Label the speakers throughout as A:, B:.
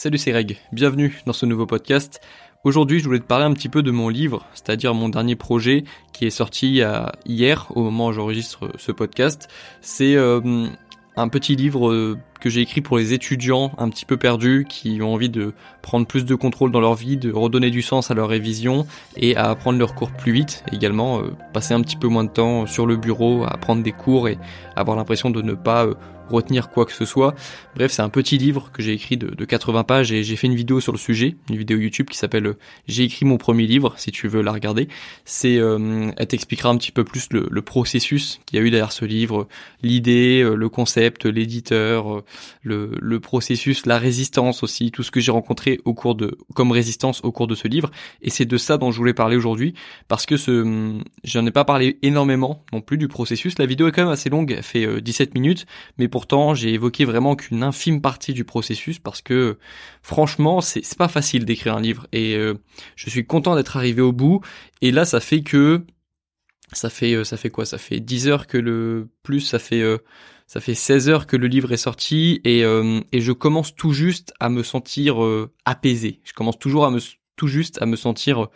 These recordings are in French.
A: Salut c'est Reg, bienvenue dans ce nouveau podcast. Aujourd'hui je voulais te parler un petit peu de mon livre, c'est-à-dire mon dernier projet qui est sorti hier au moment où j'enregistre ce podcast. C'est euh, un petit livre euh, que j'ai écrit pour les étudiants un petit peu perdus qui ont envie de prendre plus de contrôle dans leur vie, de redonner du sens à leur révision et à apprendre leurs cours plus vite. également euh, passer un petit peu moins de temps sur le bureau à prendre des cours et avoir l'impression de ne pas retenir quoi que ce soit. Bref, c'est un petit livre que j'ai écrit de, de, 80 pages et j'ai fait une vidéo sur le sujet, une vidéo YouTube qui s'appelle euh, J'ai écrit mon premier livre, si tu veux la regarder. C'est, euh, elle t'expliquera un petit peu plus le, processus qu'il y a eu derrière ce livre, l'idée, euh, le concept, l'éditeur, le, processus, la résistance aussi, tout ce que j'ai rencontré au cours de, comme résistance au cours de ce livre. Et c'est de ça dont je voulais parler aujourd'hui parce que ce, j'en ai pas parlé énormément non plus du processus. La vidéo est quand même assez longue, elle fait 17 minutes, mais pour pourtant j'ai évoqué vraiment qu'une infime partie du processus parce que franchement c'est pas facile d'écrire un livre et euh, je suis content d'être arrivé au bout et là ça fait que ça fait euh, ça fait quoi? Ça fait 10 heures que le plus ça fait euh, ça fait 16 heures que le livre est sorti et, et je commence tout juste à me sentir apaisé. Je commence toujours à me tout juste à me sentir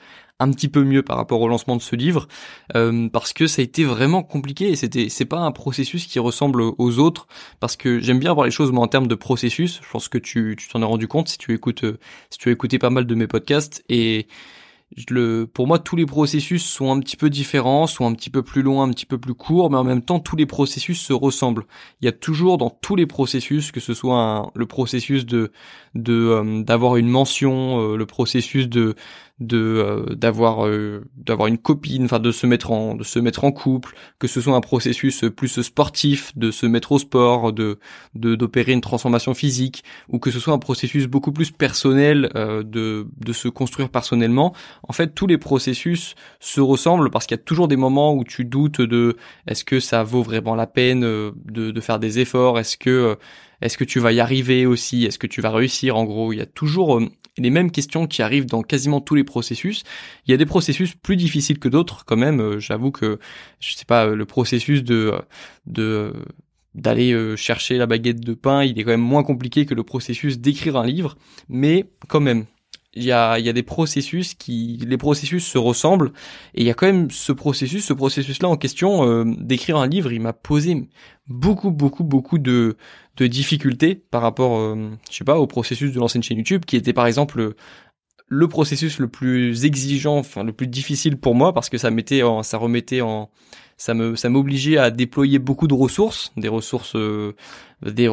A: un petit peu mieux par rapport au lancement de ce livre euh, parce que ça a été vraiment compliqué et c'était c'est pas un processus qui ressemble aux autres parce que j'aime bien voir les choses moi en termes de processus je pense que tu tu t'en es rendu compte si tu écoutes si tu as écouté pas mal de mes podcasts et le, pour moi, tous les processus sont un petit peu différents, sont un petit peu plus longs, un petit peu plus courts, mais en même temps, tous les processus se ressemblent. Il y a toujours dans tous les processus, que ce soit le processus de de euh, d'avoir une mention, euh, le processus de de euh, d'avoir euh, d'avoir une copine, enfin de se mettre en de se mettre en couple, que ce soit un processus plus sportif, de se mettre au sport, de d'opérer une transformation physique, ou que ce soit un processus beaucoup plus personnel euh, de de se construire personnellement. En fait, tous les processus se ressemblent parce qu'il y a toujours des moments où tu doutes de est-ce que ça vaut vraiment la peine de de faire des efforts, est-ce que est-ce que tu vas y arriver aussi? Est-ce que tu vas réussir? En gros, il y a toujours euh, les mêmes questions qui arrivent dans quasiment tous les processus. Il y a des processus plus difficiles que d'autres, quand même. Euh, j'avoue que, je sais pas, le processus de de d'aller chercher la baguette de pain, il est quand même moins compliqué que le processus d'écrire un livre, mais quand même, il y a, y a des processus qui, les processus se ressemblent, et il y a quand même ce processus, ce processus-là en question euh, d'écrire un livre, il m'a posé beaucoup, beaucoup, beaucoup de, de difficultés par rapport, euh, je sais pas, au processus de l'ancienne chaîne YouTube, qui était par exemple le processus le plus exigeant, enfin le plus difficile pour moi, parce que ça mettait, en, ça remettait en, ça me, ça m'obligeait à déployer beaucoup de ressources, des ressources, euh, des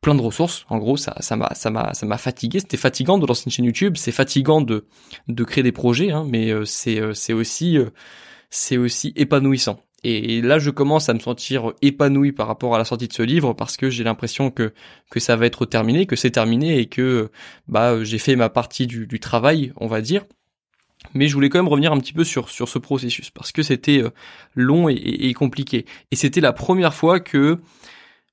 A: plein de ressources. En gros, ça, ça m'a, ça m'a, ça m'a fatigué. C'était fatigant de lancer une chaîne YouTube. C'est fatigant de, de créer des projets, hein, mais euh, c'est, euh, c'est aussi, euh, c'est aussi épanouissant. Et là, je commence à me sentir épanoui par rapport à la sortie de ce livre parce que j'ai l'impression que que ça va être terminé, que c'est terminé et que bah j'ai fait ma partie du, du travail, on va dire. Mais je voulais quand même revenir un petit peu sur sur ce processus parce que c'était long et, et compliqué. Et c'était la première fois que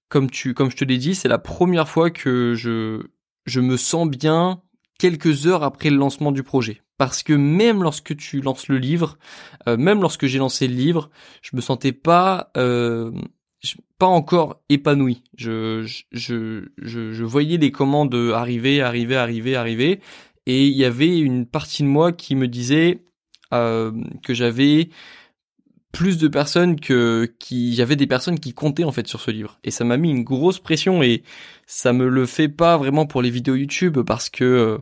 A: comme tu, comme je te l'ai dit, c'est la première fois que je, je me sens bien quelques heures après le lancement du projet. Parce que même lorsque tu lances le livre, euh, même lorsque j'ai lancé le livre, je me sentais pas, euh, pas encore épanoui. Je, je, je, je, voyais les commandes arriver, arriver, arriver, arriver, et il y avait une partie de moi qui me disait euh, que j'avais plus de personnes que qui y avait des personnes qui comptaient en fait sur ce livre. Et ça m'a mis une grosse pression et ça me le fait pas vraiment pour les vidéos YouTube parce que euh,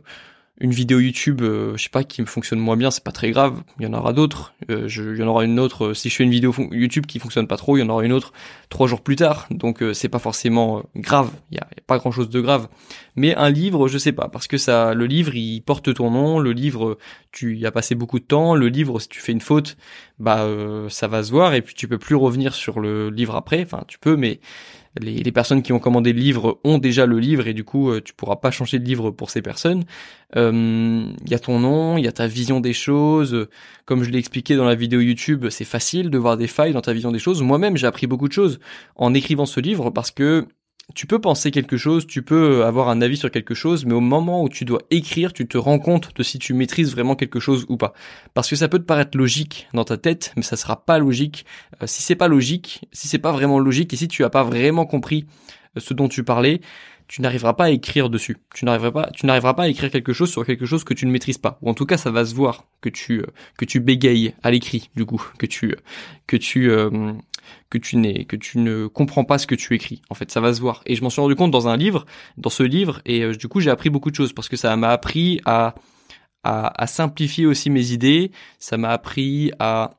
A: une vidéo YouTube, euh, je sais pas, qui me fonctionne moins bien, c'est pas très grave. Il y en aura d'autres. Euh, il y en aura une autre. Euh, si je fais une vidéo YouTube qui fonctionne pas trop, il y en aura une autre trois jours plus tard. Donc c'est pas forcément grave. Il y a, pas grand chose de grave. Mais un livre, je sais pas, parce que ça, le livre, il porte ton nom. Le livre, tu y as passé beaucoup de temps. Le livre, si tu fais une faute, bah ça va se voir et puis tu peux plus revenir sur le livre après. Enfin, tu peux, mais les, personnes qui ont commandé le livre ont déjà le livre et du coup euh, tu pourras pas changer de livre pour ces personnes. Il euh, y a ton nom, il y a ta vision des choses. Comme je l'ai expliqué dans la vidéo YouTube, c'est facile de voir des failles dans ta vision des choses. Moi-même j'ai appris beaucoup de choses en écrivant ce livre parce que tu peux penser quelque chose, tu peux avoir un avis sur quelque chose, mais au moment où tu dois écrire, tu te rends compte de si tu maîtrises vraiment quelque chose ou pas. Parce que ça peut te paraître logique dans ta tête, mais ça sera pas logique. Euh, si c'est pas logique, si c'est pas vraiment logique, et si tu as pas vraiment compris euh, ce dont tu parlais, tu n'arriveras pas à écrire dessus. Tu n'arriveras pas, tu n'arriveras pas à écrire quelque chose sur quelque chose que tu ne maîtrises pas. Ou en tout cas, ça va se voir que tu euh, que tu bégayes à l'écrit, du coup, que tu que tu euh, que tu n'es que tu ne comprends pas ce que tu écris. En fait, ça va se voir. Et je m'en suis rendu compte dans un livre, dans ce livre, et euh, du coup, j'ai appris beaucoup de choses parce que ça m'a appris à à, à simplifier aussi mes idées. Ça m'a appris à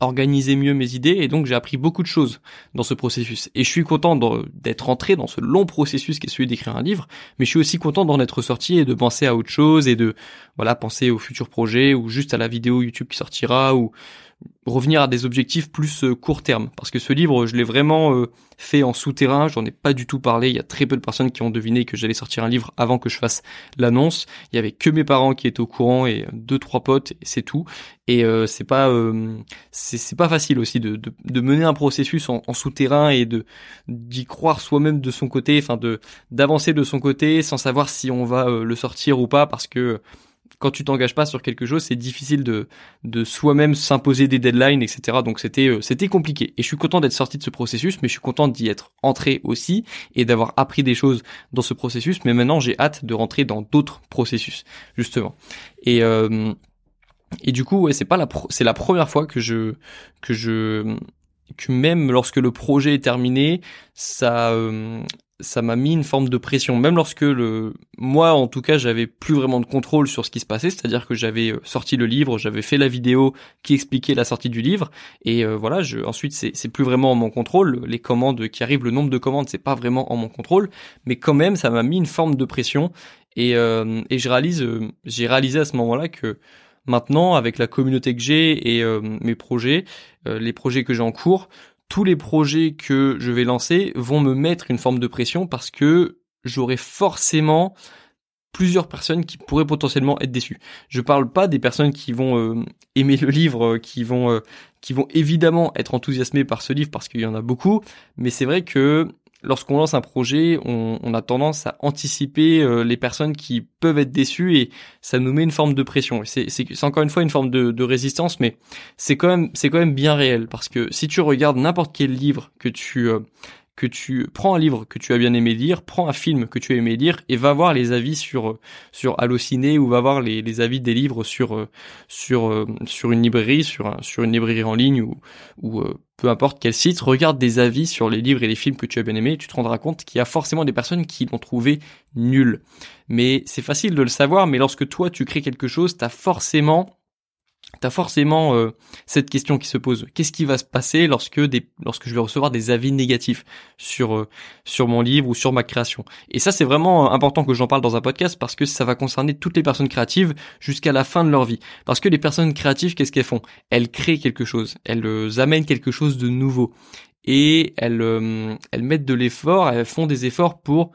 A: organiser mieux mes idées et donc j'ai appris beaucoup de choses dans ce processus. Et je suis content d'être entré dans ce long processus qui est celui d'écrire un livre mais je suis aussi content d'en être sorti et de penser à autre chose et de voilà penser au futur projet ou juste à la vidéo YouTube qui sortira ou revenir à des objectifs plus euh, court terme. Parce que ce livre je l'ai vraiment euh, fait en souterrain. J'en ai pas du tout parlé. Il y a très peu de personnes qui ont deviné que j'allais sortir un livre avant que je fasse l'annonce. Il y avait que mes parents qui étaient au courant et deux trois potes c'est tout. Et euh, c'est pas c'est pas facile aussi de, de, de, mener un processus en, en souterrain et de d'y croire soi-même de son côté enfin de d'avancer de son côté sans savoir si on va le sortir ou pas parce que quand tu t'engages pas sur quelque chose, c'est difficile de, de soi-même s'imposer des deadlines, etc. Donc c'était euh, c'était compliqué. Et je suis content d'être sorti de ce processus, mais je suis content d'y être entré aussi et d'avoir appris des choses dans ce processus. Mais maintenant, j'ai hâte de rentrer dans d'autres processus, justement. Et euh, et du coup, ouais, c'est pas la c'est la première fois que je que je que même lorsque le projet est terminé, ça euh, ça m'a mis une forme de pression, même lorsque le moi en tout cas j'avais plus vraiment de contrôle sur ce qui se passait, c'est-à-dire que j'avais euh, sorti le livre, j'avais fait la vidéo qui expliquait la sortie du livre, et euh, voilà, je, ensuite c'est plus vraiment en mon contrôle, les commandes qui arrivent, le nombre de commandes c'est pas vraiment en mon contrôle, mais quand même ça m'a mis une forme de pression, et euh, et je réalise, j'ai réalisé à ce moment-là que maintenant avec la communauté que j'ai et mes projets, les projets que j'ai en cours, tous les projets que je vais lancer vont me mettre une forme de pression parce que j'aurai forcément plusieurs personnes qui pourraient potentiellement être déçues. Je parle pas des personnes qui vont euh, aimer le livre, euh, qui vont euh, qui vont évidemment être enthousiasmées par ce livre parce qu'il y en a beaucoup, mais c'est vrai que lorsqu'on lance un projet, on, a tendance à anticiper euh, les personnes qui peuvent être déçues et ça nous met une forme de pression. C'est, encore une fois une forme de, de résistance, mais c'est quand même c'est quand même bien réel parce que si tu regardes n'importe quel livre que tu euh, que tu prends un livre que tu as bien aimé lire, prends un film que tu as aimé lire et va voir les avis sur sur Allociné ou va voir les, avis des livres sur sur sur une librairie, sur une librairie en ligne ou ou euh, peu importe quel site, regarde des avis sur les livres et les films que tu as bien aimés, tu te rendras compte qu'il y a forcément des personnes qui l'ont trouvé nul. Mais c'est facile de le savoir, mais lorsque toi tu crées quelque chose, tu as forcément T'as forcément euh, cette question qui se pose. Qu'est-ce qui va se passer lorsque lorsque je vais recevoir des avis négatifs sur euh, sur mon livre ou sur ma création? Et ça, c'est vraiment important que j'en parle dans un podcast parce que ça va concerner toutes les personnes créatives jusqu'à la fin de leur vie. Parce que les personnes créatives, qu'est-ce qu'elles font? Elles créent quelque chose. Elles euh, amènent quelque chose de nouveau et elles elles mettent de l'effort. Elles font des efforts pour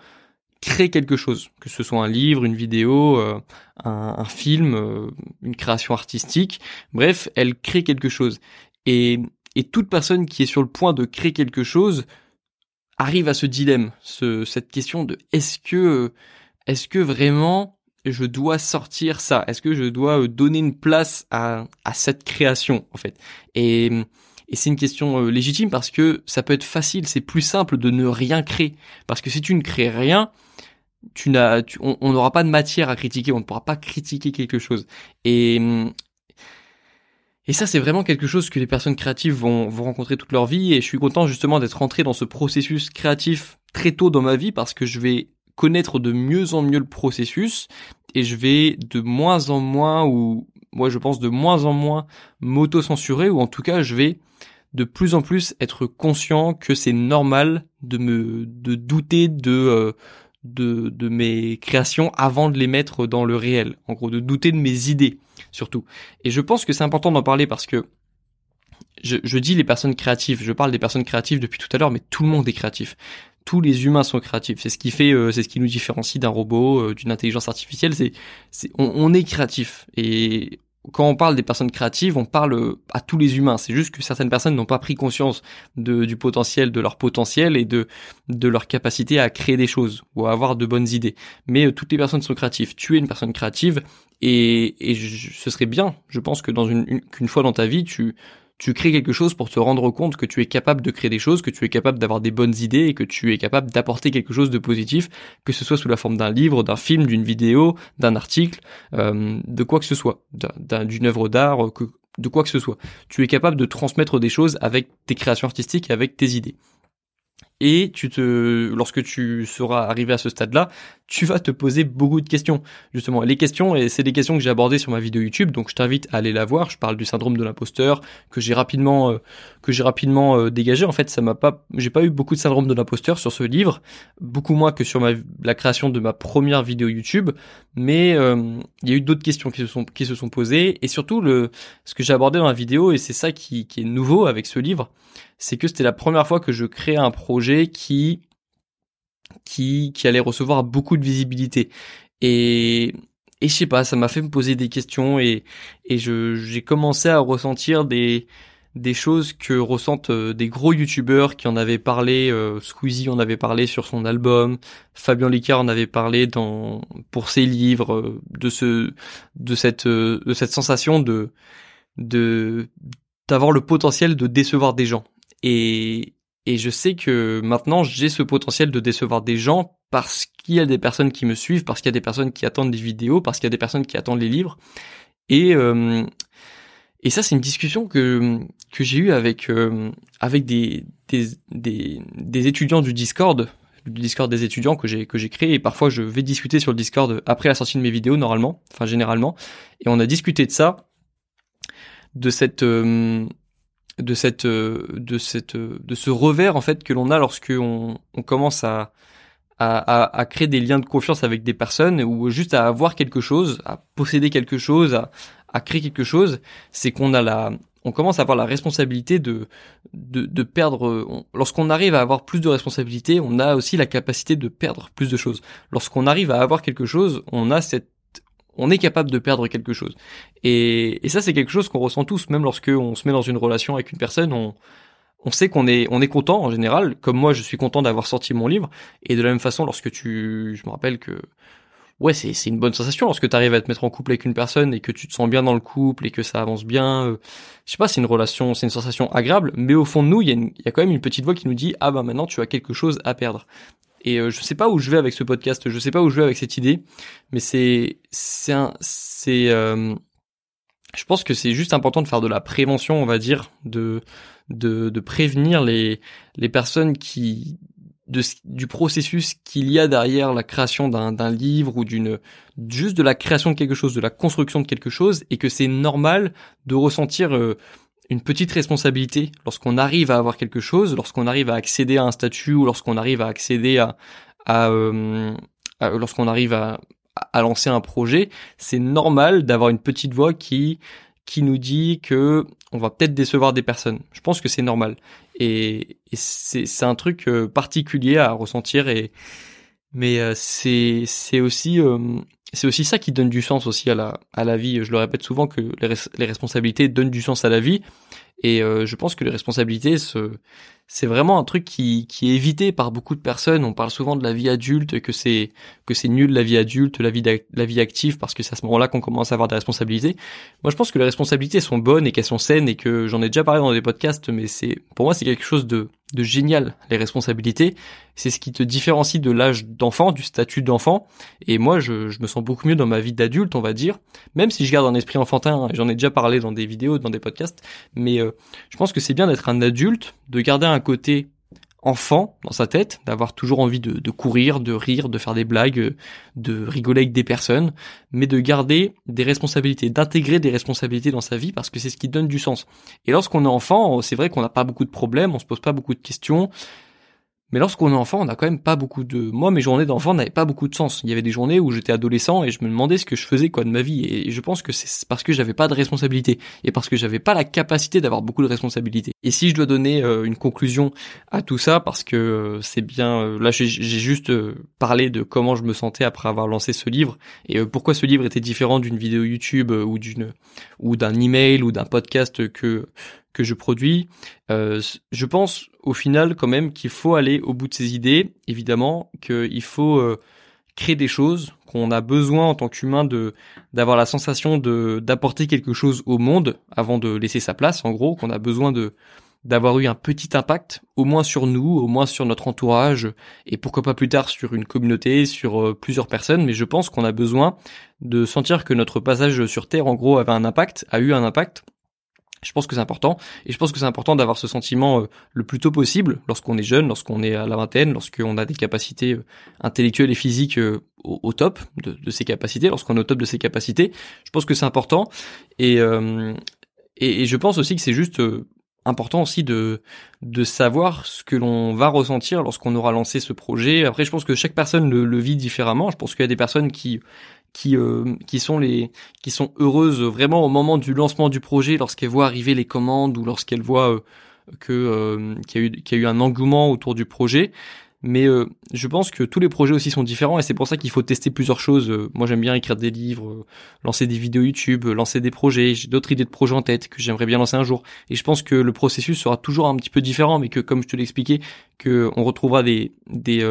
A: créer quelque chose, que ce soit un livre, une vidéo, euh, un, film, euh, une création artistique, bref, elle crée quelque chose. Et, et toute personne qui est sur le point de créer quelque chose arrive à ce dilemme, ce, cette question de est-ce que est-ce que vraiment je dois sortir ça? Est-ce que je dois euh, donner une place à, à cette création en fait? Et c'est une question légitime parce que ça peut être facile, c'est plus simple de ne rien créer. Parce que si tu ne crées rien, tu n'as, on n'aura pas de matière à critiquer, on ne pourra pas critiquer quelque chose. Et et ça, c'est vraiment quelque chose que les personnes créatives vont, vont rencontrer toute leur vie. Et je suis content justement d'être rentré dans ce processus créatif très tôt dans ma vie parce que je vais connaître de mieux en mieux le processus et je vais de moins en moins ou moi je pense de moins en moins m'auto-censurer ou en tout cas je vais de plus en plus être conscient que c'est normal de me de douter de euh, de, de mes créations avant de les mettre dans le réel. En gros, de douter de mes idées, surtout. Et je pense que c'est important d'en parler parce que je, je dis les personnes créatives, je parle des personnes créatives depuis tout à l'heure, mais tout le monde est créatif tous les humains sont créatifs. C'est ce qui fait, euh, c'est ce qui nous différencie d'un robot, euh, d'une intelligence artificielle. C'est, on, on, est créatif et quand on parle des personnes créatives, on parle à tous les humains. C'est juste que certaines personnes n'ont pas pris conscience du potentiel, de leur potentiel et de, leur capacité à créer des choses ou à avoir de bonnes idées. Mais euh, toutes les personnes sont créatives. Tu es une personne créative et, ce serait bien, je pense que qu'une fois dans ta vie, tu, tu crées quelque chose pour te rendre compte que tu es capable de créer des choses, que tu es capable d'avoir des bonnes idées et que tu es capable d'apporter quelque chose de positif, que ce soit sous la forme d'un livre, d'un film, d'une vidéo, d'un article, euh, de quoi que ce soit, d'une œuvre d'art, de quoi que ce soit. Tu es capable de transmettre des choses avec tes créations artistiques et avec tes idées et tu te, lorsque tu seras arrivé à ce stade-là, tu vas te poser beaucoup de questions. Justement, les questions, et c'est des questions que j'ai abordées sur ma vidéo YouTube, donc je t'invite à aller la voir. Je parle du syndrome de l'imposteur que j'ai rapidement, euh, que j'ai rapidement euh, dégagé. En fait, ça m'a pas, j'ai pas eu beaucoup de syndrome de l'imposteur sur ce livre, beaucoup moins que sur ma, la création de ma première vidéo YouTube. Mais euh, il y a eu d'autres questions qui se sont, qui se sont posées, et surtout le, ce que j'ai abordé dans la vidéo, et c'est ça qui, qui est nouveau avec ce livre c'est que c'était la première fois que je créais un projet qui qui qui allait recevoir beaucoup de visibilité et et je sais pas, ça m'a fait me poser des questions et et je j'ai commencé à ressentir des des choses que ressentent euh, des gros youtubeurs qui en avaient parlé, euh, Squeezie en avait parlé sur son album, Fabien Licard en avait parlé dans pour ses livres, euh, de ce de cette de cette sensation de de d'avoir le potentiel de décevoir des gens. Et, et je sais que maintenant j'ai ce potentiel de décevoir des gens parce qu'il y a des personnes qui me suivent, parce qu'il y a des personnes qui attendent des vidéos, parce qu'il y a des personnes qui attendent les livres. Et euh, et ça c'est une discussion que que j'ai eue avec euh, avec des, des des des étudiants du Discord, du Discord des étudiants que j'ai que j'ai créé. Et parfois je vais discuter sur le Discord après la sortie de mes vidéos normalement, enfin généralement. Et on a discuté de ça, de cette euh, de cette euh, de cette euh, de ce revers en fait que l'on a lorsque on, commence à, à, à créer des liens de confiance avec des personnes ou juste à avoir quelque chose, à posséder quelque chose, à, à créer quelque chose, c'est qu'on a la on commence à avoir la responsabilité de de, de perdre lorsqu'on arrive à avoir plus de responsabilités, on a aussi la capacité de perdre plus de choses. Lorsqu'on arrive à avoir quelque chose, on a cette on est capable de perdre quelque chose. Et, et ça, c'est quelque chose qu'on ressent tous, même lorsque on se met dans une relation avec une personne, on, on sait qu'on est, on est content en général. Comme moi, je suis content d'avoir sorti mon livre. Et de la même façon, lorsque tu, je me rappelle que, ouais, c'est, c'est une bonne sensation lorsque tu arrives à te mettre en couple avec une personne et que tu te sens bien dans le couple et que ça avance bien. Euh, je sais pas, c'est une relation, c'est une sensation agréable. Mais au fond de nous, il y, a y a quand même une petite voix qui nous dit, ah bah maintenant tu as quelque chose à perdre. Et euh, je sais pas où je vais avec ce podcast, je sais pas où je vais avec cette idée, mais c'est c'est c'est euh, je pense que c'est juste important de faire de la prévention, on va dire, de de, de prévenir les les personnes qui de, du processus qu'il y a derrière la création d'un d'un livre ou d'une juste de la création de quelque chose, de la construction de quelque chose, et que c'est normal de ressentir euh, une petite responsabilité lorsqu'on arrive à avoir quelque chose, lorsqu'on arrive à accéder à un statut ou lorsqu'on arrive à accéder à, euh, lorsqu'on arrive à, à lancer un projet, c'est normal d'avoir une petite voix qui qui nous dit que on va peut-être décevoir des personnes. Je pense que c'est normal et, et c'est un truc euh, particulier à ressentir et mais euh, c'est c'est aussi c'est aussi ça qui donne du sens aussi à la, à la vie. Je le répète souvent que les, responsabilités donnent du sens à la vie. Et euh, je pense que les responsabilités, c'est vraiment un truc qui, qui est évité par beaucoup de personnes. On parle souvent de la vie adulte, que c'est que c'est nul la vie adulte, la vie la vie active, parce que c'est à ce moment-là qu'on commence à avoir des responsabilités. Moi, je pense que les responsabilités sont bonnes et qu'elles sont saines et que j'en ai déjà parlé dans des podcasts, mais c'est pour moi c'est quelque chose de de génial les responsabilités. C'est ce qui te différencie de l'âge d'enfant, du statut d'enfant. Et moi, je, me sens beaucoup mieux dans ma vie d'adulte, on va dire. Même si je garde un esprit enfantin, j'en ai déjà parlé dans des vidéos, dans des podcasts. Mais euh, je pense que c'est bien d'être un adulte, de garder un côté enfant dans sa tête, d'avoir toujours envie de, de, courir, de rire, de faire des blagues, de rigoler avec des personnes, mais de garder des responsabilités, d'intégrer des responsabilités dans sa vie parce que c'est ce qui donne du sens. Et lorsqu'on est enfant, c'est vrai qu'on n'a pas beaucoup de problèmes, on se pose pas beaucoup de questions, mais lorsqu'on est enfant, on n'a quand même pas beaucoup de... Moi, mes journées d'enfant n'avaient pas beaucoup de sens. Il y avait des journées où j'étais adolescent et je me demandais ce que je faisais quoi de ma vie. Et je pense que c'est parce que j'avais pas de responsabilité et parce que j'avais pas la capacité d'avoir beaucoup de responsabilités. Et si je dois donner euh, une conclusion à tout ça, parce que euh, c'est bien... Euh, là, j'ai juste parlé de comment je me sentais après avoir lancé ce livre et pourquoi ce livre était différent d'une vidéo YouTube ou d'une ou d'un email ou d'un podcast que que je produis. Euh, je pense au final quand même qu'il faut aller au bout de ses idées, évidemment, qu'il faut euh, créer des choses, qu'on a besoin en tant qu'humain de d'avoir la sensation de d'apporter quelque chose au monde avant de laisser sa place, en gros, qu'on a besoin de d'avoir eu un petit impact, au moins sur nous, au moins sur notre entourage, et pourquoi pas plus tard sur une communauté, sur euh, plusieurs personnes, mais je pense qu'on a besoin de sentir que notre passage sur Terre, en gros, avait un impact, a eu un impact. Je pense que c'est important, et je pense que c'est important d'avoir ce sentiment euh, le plus tôt possible, lorsqu'on est jeune, lorsqu'on est à la vingtaine, lorsqu'on a des capacités euh, intellectuelles et physiques au, top de, ses capacités, lorsqu'on est au top de ses capacités. Je pense que c'est important, et, et, et, je pense aussi que c'est juste important aussi de de savoir ce que l'on va ressentir lorsqu'on aura lancé ce projet. Après, je pense que chaque personne le, vit différemment. Je pense qu'il y a des personnes qui qui euh, qui sont les qui sont heureuses vraiment au moment du lancement du projet lorsqu'elles voient arriver les commandes ou lorsqu'elles voient euh, que euh, qu'il y a eu qu'il y a eu un engouement autour du projet mais euh, je pense que tous les projets aussi sont différents et c'est pour ça qu'il faut tester plusieurs choses. Euh, moi j'aime bien écrire des livres, lancer des vidéos YouTube, lancer des projets. J'ai d'autres idées de projets en tête que j'aimerais bien lancer un jour. Et je pense que le processus sera toujours un petit peu différent, mais que comme je te l'ai expliqué, que on retrouvera des des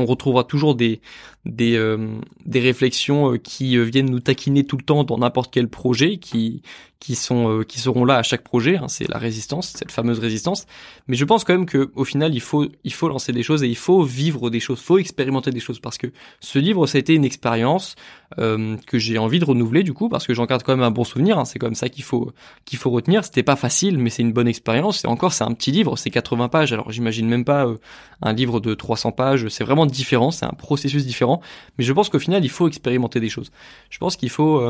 A: on retrouvera toujours des des réflexions qui viennent nous taquiner tout le temps dans n'importe quel projet qui qui sont euh, qui seront là à chaque projet. Hein, c'est la résistance, cette fameuse résistance. Mais je pense quand même que au final, il faut il faut lancer des choses et il faut vivre des choses, faut expérimenter des choses parce que ce livre, ça a été une expérience euh, que j'ai envie de renouveler du coup parce que j'en garde quand même un bon souvenir. Hein, c'est comme ça qu'il faut qu'il faut retenir. C'était pas facile, mais c'est une bonne expérience. Et encore, c'est un petit livre, c'est 80 pages. Alors j'imagine même pas euh, un livre de 300 pages. C'est vraiment différent, c'est un processus différent. Mais je pense qu'au final, il faut expérimenter des choses. Je pense qu'il faut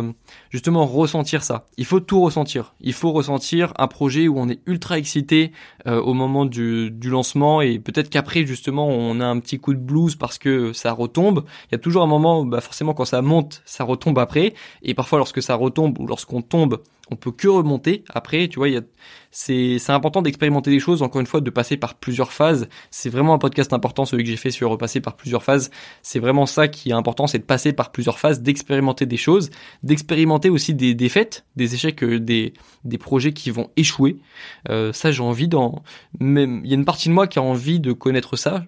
A: justement ressentir ça. Il faut tout ressentir. Il faut ressentir un projet où on est ultra excité euh, au moment du, lancement et peut-être qu'après justement on a un petit coup de blues parce que ça retombe. Il y a toujours un moment où bah, forcément quand ça monte, ça retombe après et parfois lorsque ça retombe ou lorsqu'on tombe, on peut que remonter. Après, tu vois, c'est, c'est important d'expérimenter des choses. Encore une fois, de passer par plusieurs phases. C'est vraiment un podcast important, celui que j'ai fait sur repasser par plusieurs phases. C'est vraiment ça qui est important, c'est de passer par plusieurs phases, d'expérimenter des choses, d'expérimenter aussi des défaites, des échecs, euh, des, des projets qui vont échouer. Euh, ça, j'ai envie d'en, même, il y a une partie de moi qui a envie de connaître ça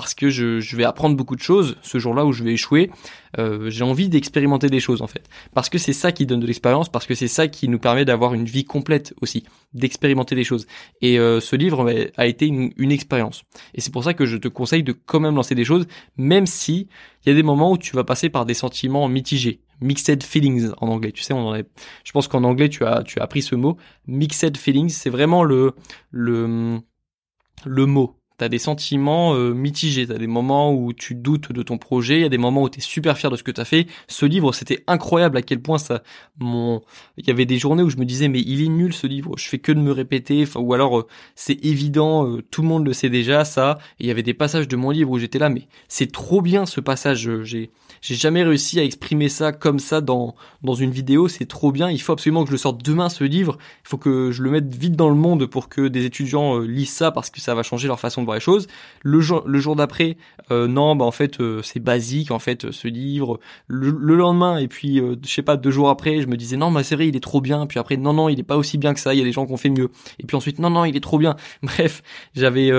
A: parce que je, vais apprendre beaucoup de choses ce jour-là où je vais échouer. Euh, j'ai envie d'expérimenter des choses en fait, parce que c'est ça qui donne de l'expérience, parce que c'est ça qui nous permet d'avoir une vie complète aussi, d'expérimenter des choses. Et euh, ce livre a été une, une expérience. Et c'est pour ça que je te conseille de quand même lancer des choses, même si il y a des moments où tu vas passer par des sentiments mitigés. Mixed feelings en anglais, tu sais, on en est. Je pense qu'en anglais tu as tu as appris ce mot. Mixed feelings, c'est vraiment le le le mot t'as des sentiments euh, mitigés, t'as des moments où tu doutes de ton projet, il y a des moments où t'es super fier de ce que t'as fait. Ce livre, c'était incroyable à quel point ça, mon, il y avait des journées où je me disais mais il est nul ce livre, je fais que de me répéter, enfin ou alors euh, c'est évident, euh, tout le monde le sait déjà ça. Et il y avait des passages de mon livre où j'étais là mais c'est trop bien ce passage, j'ai j'ai jamais réussi à exprimer ça comme ça dans dans une vidéo, c'est trop bien, il faut absolument que je le sorte demain ce livre, il faut que je le mette vite dans le monde pour que des étudiants lisent ça parce que ça va changer leur façon de les choses. Le jour, le jour d'après, euh, non, bah en fait euh, c'est basique en fait ce livre. Le, lendemain et puis euh, je sais pas deux jours après, je me disais non, c'est vrai, il est trop bien. Puis après non non, il est pas aussi bien que ça. Il y a des gens qui ont fait mieux. Et puis ensuite non non, il est trop bien. Bref, j'avais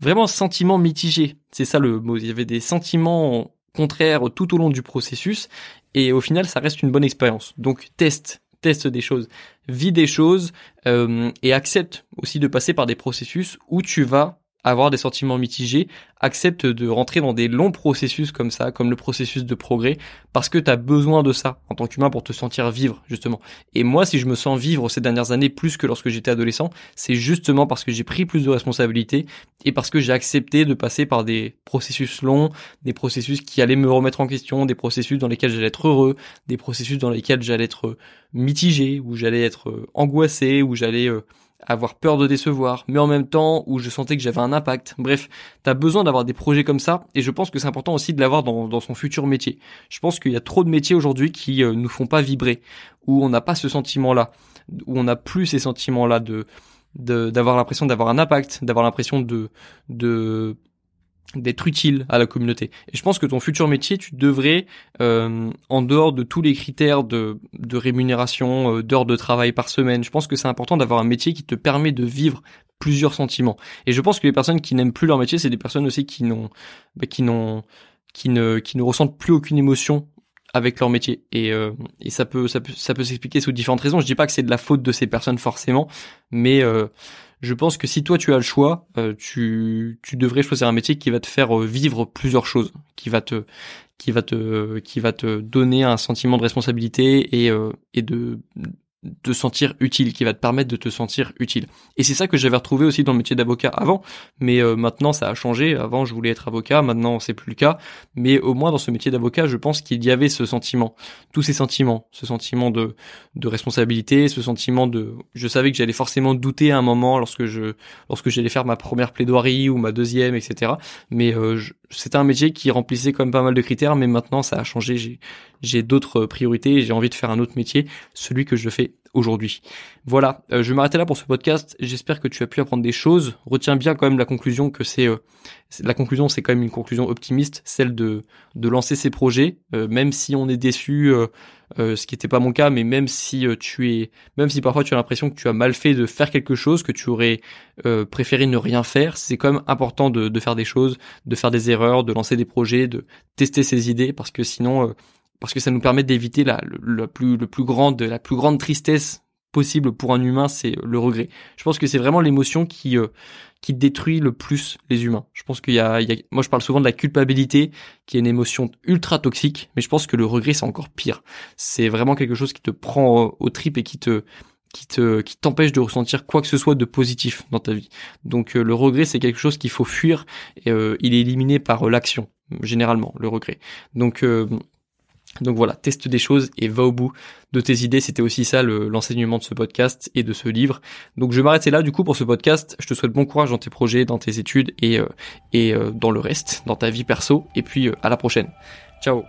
A: vraiment un sentiment mitigé. C'est ça le mot. Il y avait des sentiments contraires tout au long du processus. Et au final, ça reste une bonne expérience. Donc teste, teste des choses, vis des choses euh, et accepte aussi de passer par des processus où tu vas avoir des sentiments mitigés, accepte de rentrer dans des longs processus comme ça, comme le processus de progrès, parce que tu as besoin de ça en tant qu'humain pour te sentir vivre, justement. Et moi, si je me sens vivre ces dernières années plus que lorsque j'étais adolescent, c'est justement parce que j'ai pris plus de responsabilités et parce que j'ai accepté de passer par des processus longs, des processus qui allaient me remettre en question, des processus dans lesquels j'allais être heureux, des processus dans lesquels j'allais être mitigé, où j'allais être angoissé, où j'allais euh, avoir peur de décevoir, mais en même temps où je sentais que j'avais un impact. Bref, t'as besoin d'avoir des projets comme ça, et je pense que c'est important aussi de l'avoir dans, dans, son futur métier. Je pense qu'il y a trop de métiers aujourd'hui qui euh, nous font pas vibrer, où on n'a pas ce sentiment-là, où on n'a plus ces sentiments-là de d'avoir l'impression d'avoir un impact, d'avoir l'impression de de d'être utile à la communauté. Et je pense que ton futur métier, tu devrais, euh, en dehors de tous les critères de, de rémunération, euh, d'heures de travail par semaine, je pense que c'est important d'avoir un métier qui te permet de vivre plusieurs sentiments. Et je pense que les personnes qui n'aiment plus leur métier, c'est des personnes aussi qui n'ont, bah, qui n'ont, qui ne qui ne ressentent plus aucune émotion avec leur métier et, euh, et ça peut ça peut ça peut s'expliquer sous différentes raisons. Je dis pas que c'est de la faute de ces personnes forcément, mais euh, je pense que si toi tu as le choix, euh, tu tu devrais choisir un métier qui va te faire vivre plusieurs choses, qui va te qui va te qui va te donner un sentiment de responsabilité et et de te sentir utile, qui va te permettre de te sentir utile. Et c'est ça que j'avais retrouvé aussi dans le métier d'avocat avant, mais euh, maintenant ça a changé. Avant je voulais être avocat, maintenant c'est plus le cas. Mais au moins dans ce métier d'avocat, je pense qu'il y avait ce sentiment, tous ces sentiments, ce sentiment de de responsabilité, ce sentiment de, je savais que j'allais forcément douter à un moment lorsque je lorsque j'allais faire ma première plaidoirie ou ma deuxième, etc. Mais euh, c'était un métier qui remplissait quand même pas mal de critères, mais maintenant ça a changé. J'ai j'ai d'autres priorités, j'ai envie de faire un autre métier, celui que je fais aujourd'hui. Voilà, euh, je vais m'arrêter là pour ce podcast. J'espère que tu as pu apprendre des choses. Retiens bien quand même la conclusion que c'est euh, la conclusion, c'est quand même une conclusion optimiste, celle de de lancer ses projets, euh, même si on est déçu, ce qui n'était pas mon cas, mais même si tu es, même si parfois tu as l'impression que tu as mal fait de faire quelque chose, que tu aurais préféré ne rien faire, c'est quand même important de, de faire des choses, de faire des erreurs, de lancer des projets, de tester ses idées, parce que sinon parce que ça nous permet d'éviter la, le, plus, le plus grande, la plus grande tristesse possible pour un humain, c'est le regret. Je pense que c'est vraiment l'émotion qui euh, qui détruit le plus les humains. Je pense qu'il y, y a, moi je parle souvent de la culpabilité, qui est une émotion ultra toxique, mais je pense que le regret c'est encore pire. C'est vraiment quelque chose qui te prend au trip et qui te qui te qui t'empêche de ressentir quoi que ce soit de positif dans ta vie. Donc euh, le regret c'est quelque chose qu'il faut fuir et euh, il est éliminé par l'action généralement le regret. Donc donc voilà, teste des choses et va au bout de tes idées. C'était aussi ça l'enseignement de ce podcast et de ce livre. Donc je m'arrêter là du coup pour ce podcast. Je te souhaite bon courage dans tes projets, dans tes études et, euh, et euh, dans le reste, dans ta vie perso. Et puis euh, à la prochaine. Ciao